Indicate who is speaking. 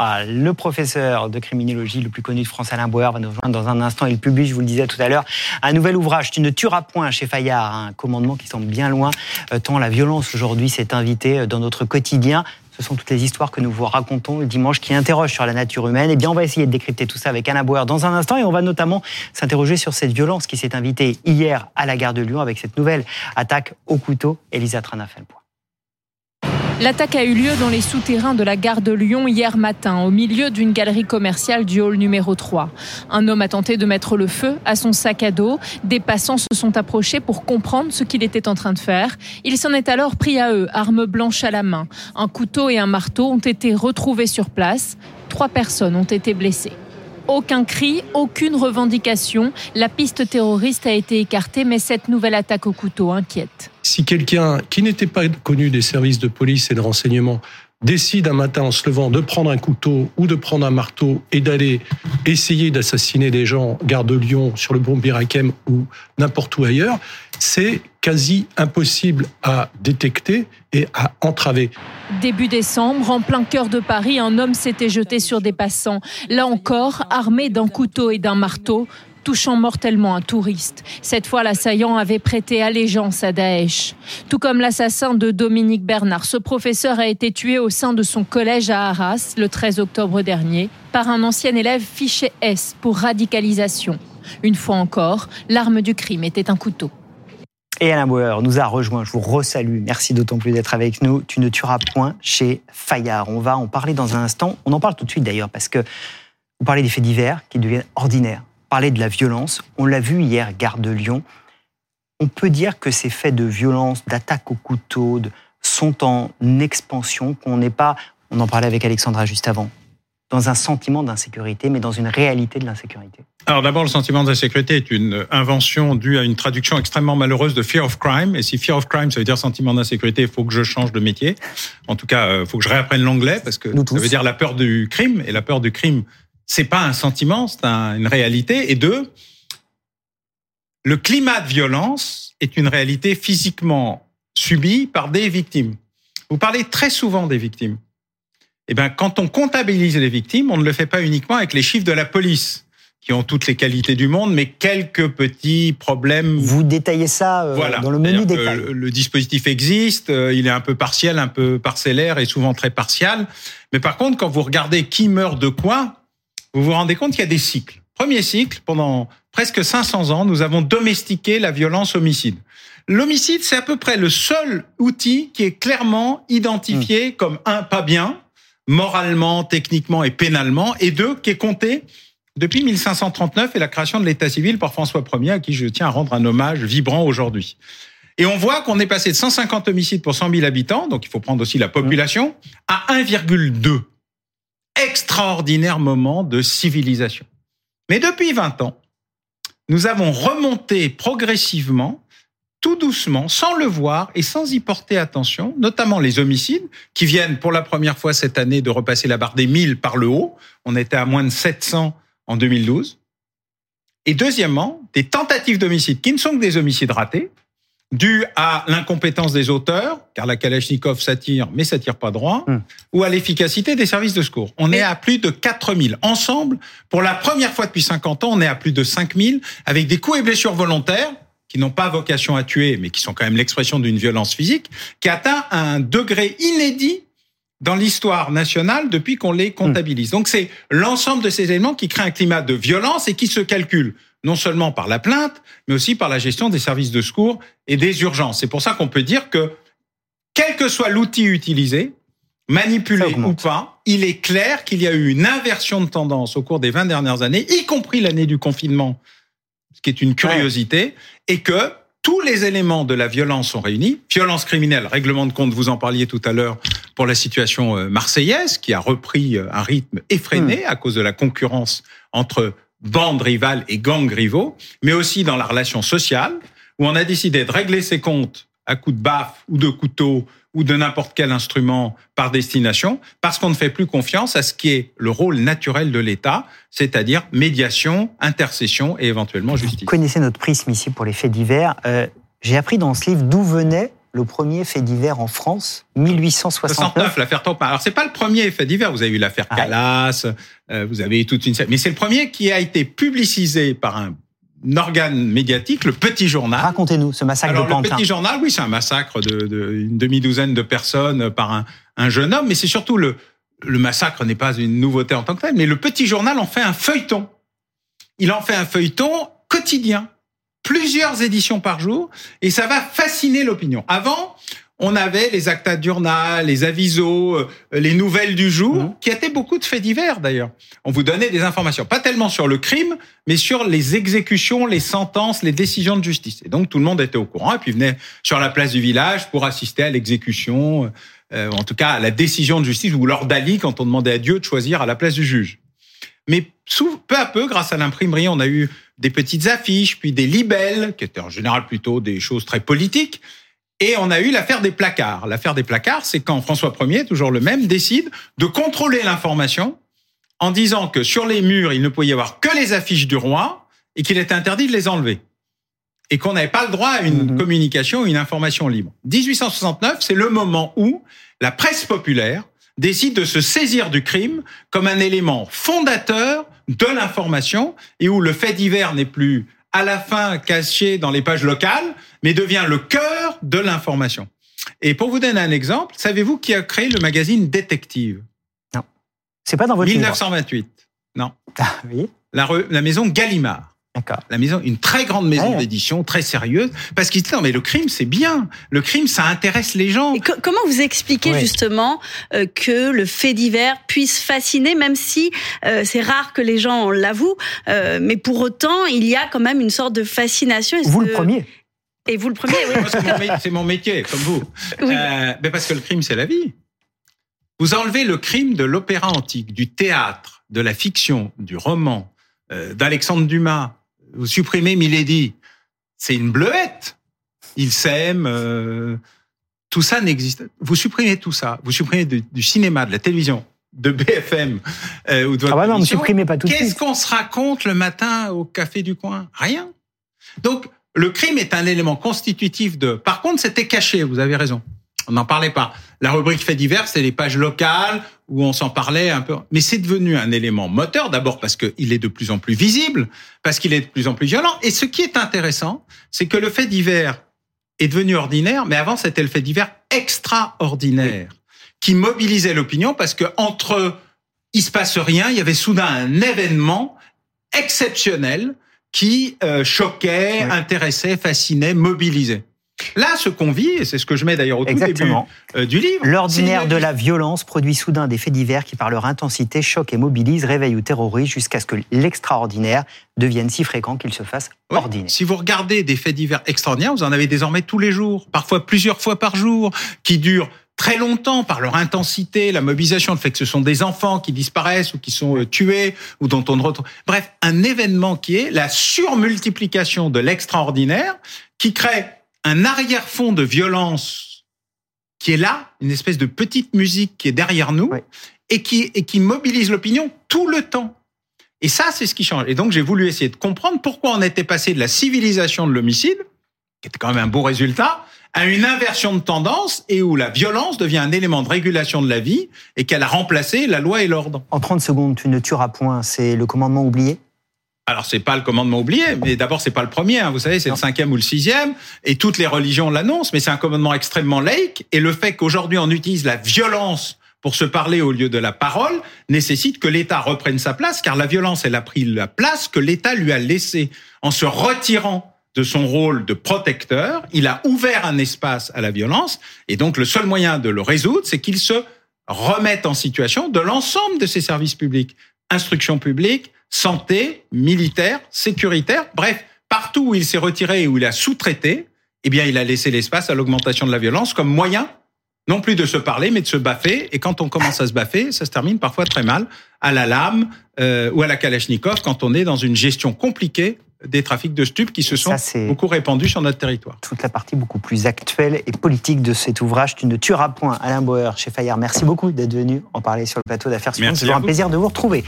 Speaker 1: Ah, le professeur de criminologie le plus connu de France, Alain Bauer, va nous rejoindre dans un instant. Il publie, je vous le disais tout à l'heure, un nouvel ouvrage, Tu ne tueras point chez Fayard, un commandement qui semble bien loin, euh, tant la violence aujourd'hui s'est invitée euh, dans notre quotidien. Ce sont toutes les histoires que nous vous racontons le dimanche qui interrogent sur la nature humaine. Eh bien, on va essayer de décrypter tout ça avec Alain Bauer dans un instant et on va notamment s'interroger sur cette violence qui s'est invitée hier à la gare de Lyon avec cette nouvelle attaque au couteau. Elisa Trana fait le point.
Speaker 2: L'attaque a eu lieu dans les souterrains de la gare de Lyon hier matin, au milieu d'une galerie commerciale du hall numéro 3. Un homme a tenté de mettre le feu à son sac à dos. Des passants se sont approchés pour comprendre ce qu'il était en train de faire. Il s'en est alors pris à eux, armes blanches à la main. Un couteau et un marteau ont été retrouvés sur place. Trois personnes ont été blessées. Aucun cri, aucune revendication. La piste terroriste a été écartée, mais cette nouvelle attaque au couteau inquiète.
Speaker 3: Si quelqu'un qui n'était pas connu des services de police et de renseignement décide un matin en se levant de prendre un couteau ou de prendre un marteau et d'aller essayer d'assassiner des gens, gare de Lyon, sur le pont Birakem ou n'importe où ailleurs, c'est quasi impossible à détecter et à entraver.
Speaker 2: Début décembre, en plein cœur de Paris, un homme s'était jeté sur des passants. Là encore, armé d'un couteau et d'un marteau, touchant mortellement un touriste. Cette fois, l'assaillant avait prêté allégeance à Daesh. Tout comme l'assassin de Dominique Bernard, ce professeur a été tué au sein de son collège à Arras le 13 octobre dernier par un ancien élève fiché S pour radicalisation. Une fois encore, l'arme du crime était un couteau.
Speaker 1: Et Alain Bauer nous a rejoint. Je vous resalue. Merci d'autant plus d'être avec nous. Tu ne tueras point chez Fayard. On va en parler dans un instant. On en parle tout de suite d'ailleurs parce que vous parlez des faits divers qui deviennent ordinaires parler de la violence. On l'a vu hier, gare de Lyon. On peut dire que ces faits de violence, d'attaque au couteau, sont en expansion, qu'on n'est pas, on en parlait avec Alexandra juste avant, dans un sentiment d'insécurité, mais dans une réalité de l'insécurité
Speaker 4: Alors d'abord, le sentiment d'insécurité est une invention due à une traduction extrêmement malheureuse de fear of crime. Et si fear of crime, ça veut dire sentiment d'insécurité, il faut que je change de métier. En tout cas, il euh, faut que je réapprenne l'anglais, parce que ça veut dire la peur du crime. Et la peur du crime, c'est pas un sentiment, c'est une réalité. Et deux, le climat de violence est une réalité physiquement subie par des victimes. Vous parlez très souvent des victimes. Eh bien, quand on comptabilise les victimes, on ne le fait pas uniquement avec les chiffres de la police, qui ont toutes les qualités du monde, mais quelques petits problèmes.
Speaker 1: Vous détaillez ça euh, dans le menu détail.
Speaker 4: Le, le, dispositif existe, euh, il est un peu partiel, un peu parcellaire et souvent très partial. Mais par contre, quand vous regardez qui meurt de quoi, vous vous rendez compte qu'il y a des cycles. Premier cycle, pendant presque 500 ans, nous avons domestiqué la violence homicide. L'homicide, c'est à peu près le seul outil qui est clairement identifié hmm. comme un, pas bien, moralement, techniquement et pénalement, et deux, qui est compté depuis 1539 et la création de l'État civil par François Ier, à qui je tiens à rendre un hommage vibrant aujourd'hui. Et on voit qu'on est passé de 150 homicides pour 100 000 habitants, donc il faut prendre aussi la population, à 1,2 extraordinaire moment de civilisation. Mais depuis 20 ans, nous avons remonté progressivement, tout doucement, sans le voir et sans y porter attention, notamment les homicides, qui viennent pour la première fois cette année de repasser la barre des 1000 par le haut. On était à moins de 700 en 2012. Et deuxièmement, des tentatives d'homicide qui ne sont que des homicides ratés, dû à l'incompétence des auteurs, car la Kalachnikov s'attire, mais s'attire pas droit, hmm. ou à l'efficacité des services de secours. On est à plus de 4000. Ensemble, pour la première fois depuis 50 ans, on est à plus de 5000, avec des coups et blessures volontaires, qui n'ont pas vocation à tuer, mais qui sont quand même l'expression d'une violence physique, qui atteint un degré inédit dans l'histoire nationale depuis qu'on les comptabilise. Donc c'est l'ensemble de ces éléments qui créent un climat de violence et qui se calcule non seulement par la plainte, mais aussi par la gestion des services de secours et des urgences. C'est pour ça qu'on peut dire que, quel que soit l'outil utilisé, manipulé ou pas, il est clair qu'il y a eu une inversion de tendance au cours des 20 dernières années, y compris l'année du confinement, qui est une curiosité, et que tous les éléments de la violence sont réunis. Violence criminelle, règlement de compte, vous en parliez tout à l'heure pour la situation euh, marseillaise, qui a repris euh, un rythme effréné hmm. à cause de la concurrence entre bandes rivales et gangs rivaux, mais aussi dans la relation sociale, où on a décidé de régler ses comptes à coups de baffe ou de couteau ou de n'importe quel instrument par destination, parce qu'on ne fait plus confiance à ce qui est le rôle naturel de l'État, c'est-à-dire médiation, intercession et éventuellement justice.
Speaker 1: Vous connaissez notre prisme ici pour les faits divers. Euh, j'ai appris dans ce livre d'où venait le premier fait divers en France, 1869.
Speaker 4: 69, l'affaire Taupin. Alors c'est pas le premier fait divers. Vous avez eu l'affaire
Speaker 1: Ah.
Speaker 4: Calas, euh, vous avez eu toute une série, mais c'est le premier qui a été publicisé par un organe médiatique, le Petit Journal.
Speaker 1: Racontez-nous ce massacre
Speaker 4: Alors
Speaker 1: de
Speaker 4: le
Speaker 1: Pantin.
Speaker 4: Petit Journal, oui, c'est un massacre de, de une demi-douzaine de personnes par un, un jeune homme, mais c'est surtout le le massacre n'est pas une nouveauté en tant que tel, mais le Petit Journal en fait un feuilleton. Il en fait un feuilleton quotidien, plusieurs éditions par jour, et ça va fasciner l'opinion. Avant, on avait les actas du journal, les avisos, euh, les nouvelles du jour,
Speaker 1: Mhm.
Speaker 4: qui étaient beaucoup de faits divers d'ailleurs. On vous donnait des informations, pas tellement sur le crime, mais sur les exécutions, les sentences, les décisions de justice. Et donc tout le monde était au courant, et puis venait sur la place du village pour assister à l'exécution, euh, en tout cas à la décision de justice, ou lors d'Ali, quand on demandait à Dieu de choisir à la place du juge. Mais sous- peu à peu, grâce à l'imprimerie, on a eu des petites affiches, puis des libelles, qui étaient en général plutôt des choses très politiques. Et on a eu l'affaire des placards. L'affaire des placards, c'est quand François Ier, toujours le même, décide de contrôler l'information en disant que sur les murs, il ne pouvait y avoir que les affiches du roi et qu'il était interdit de les enlever. Et qu'on n'avait pas le droit à une
Speaker 1: Mhm.
Speaker 4: communication, une information libre. 1869, c'est le moment où la presse populaire décide de se saisir du crime comme un élément fondateur de l'information et où le fait divers n'est plus à la fin caché dans les pages locales, mais devient le cœur de l'information. Et pour vous donner un exemple, savez-vous qui a créé le magazine Détective?
Speaker 1: C'est pas dans votre livre.
Speaker 4: 1928. Non,
Speaker 1: Ah, oui,
Speaker 4: la, re- la maison Gallimard.
Speaker 1: D'accord.
Speaker 4: La maison, une très grande maison
Speaker 1: Ouais.
Speaker 4: d'édition, très sérieuse, parce qu'ils disaient non mais le crime c'est bien, le crime ça intéresse les gens.
Speaker 5: Et co- comment vous expliquez
Speaker 1: Ouais.
Speaker 5: justement euh, que le fait divers puisse fasciner, même si euh, c'est rare que les gens l'avouent, euh, mais pour autant il y a quand même une sorte de fascination.
Speaker 1: Vous le premier.
Speaker 5: Et vous le premier, oui.
Speaker 4: C'est mon, mé- c'est mon métier, comme vous.
Speaker 5: Oui.
Speaker 4: Euh, mais parce que le crime, c'est la vie. Vous enlevez le crime de l'opéra antique, du théâtre, de la fiction, du roman, euh, d'Alexandre Dumas. Vous supprimez Milady. C'est une bleuette. Ils s'aiment. euh, tout ça n'existe. Vous supprimez tout ça. Vous supprimez du, du cinéma, de la télévision, de BFM euh, ou de votre
Speaker 1: Ah bah non, supprimez pas tout
Speaker 4: Qu'est-ce qu'on se raconte le matin au café du coin? Rien. Donc, le crime est un élément constitutif de. Par contre, c'était caché, vous avez raison. On n'en parlait pas. La rubrique fait divers, c'est les pages locales où on s'en parlait un peu. Mais c'est devenu un élément moteur, d'abord parce qu'il est de plus en plus visible, parce qu'il est de plus en plus violent. Et ce qui est intéressant, c'est que le fait divers est devenu ordinaire, mais avant, c'était le fait divers extraordinaire qui mobilisait l'opinion parce que entre il se passe rien, il y avait soudain un événement exceptionnel qui euh, choquait,
Speaker 1: Oui.
Speaker 4: intéressait, fascinait, mobilisait. Là, ce qu'on vit, et c'est ce que je mets d'ailleurs au tout
Speaker 1: Exactement.
Speaker 4: début euh, du livre,
Speaker 1: L'ordinaire de la violence produit soudain des faits divers qui, par leur intensité, choquent et mobilisent, réveillent ou terrorisent jusqu'à ce que l'extraordinaire devienne si fréquent qu'il se fasse
Speaker 4: Ouais.
Speaker 1: ordinaire.
Speaker 4: Si vous regardez des faits divers extraordinaires, vous en avez désormais tous les jours, parfois plusieurs fois par jour, qui durent très longtemps par leur intensité, la mobilisation, le fait que ce sont des enfants qui disparaissent ou qui sont euh, tués ou dont on ne retrouve. Bref, un événement qui est la surmultiplication de l'extraordinaire qui crée un arrière-fond de violence qui est là, une espèce de petite musique qui est derrière nous et qui, et qui mobilise l'opinion tout le temps. Et ça, c'est ce qui change. Et donc, j'ai voulu essayer de comprendre pourquoi on était passé de la civilisation de l'homicide, qui était quand même un beau résultat, à une inversion de tendance et où la violence devient un élément de régulation de la vie et qu'elle a remplacé la loi et l'ordre.
Speaker 1: En 30 secondes, tu ne tueras point, c'est le commandement oublié
Speaker 4: Alors, c'est pas le commandement oublié, mais d'abord, c'est pas le premier. hein. Vous savez, c'est le cinquième ou le sixième, et toutes les religions l'annoncent, mais c'est un commandement extrêmement laïque. Et le fait qu'aujourd'hui on utilise la violence pour se parler au lieu de la parole nécessite que l'État reprenne sa place, car la violence, elle a pris la place que l'État lui a laissée en se retirant de son rôle de protecteur. Il a ouvert un espace à la violence, et donc le seul moyen de le résoudre, c'est qu'il se remette en situation de l'ensemble de ses services publics, instruction publique, santé, militaire, sécuritaire, bref, partout où il s'est retiré et où il a sous-traité, eh bien, il a laissé l'espace à l'augmentation de la violence comme moyen, non plus de se parler, mais de se baffer. Et quand on commence à se baffer, ça se termine parfois très mal, à la lame euh, ou à la Kalachnikov, quand on est dans une gestion compliquée des trafics de stupes qui se sont
Speaker 1: Ça,
Speaker 4: beaucoup répandus sur notre territoire.
Speaker 1: toute la partie beaucoup plus actuelle et politique de cet ouvrage. Tu ne tueras point, Alain Bauer, chez Fayard. Merci beaucoup d'être venu en parler sur le plateau d'affaires suivantes. C'est toujours un plaisir de vous retrouver.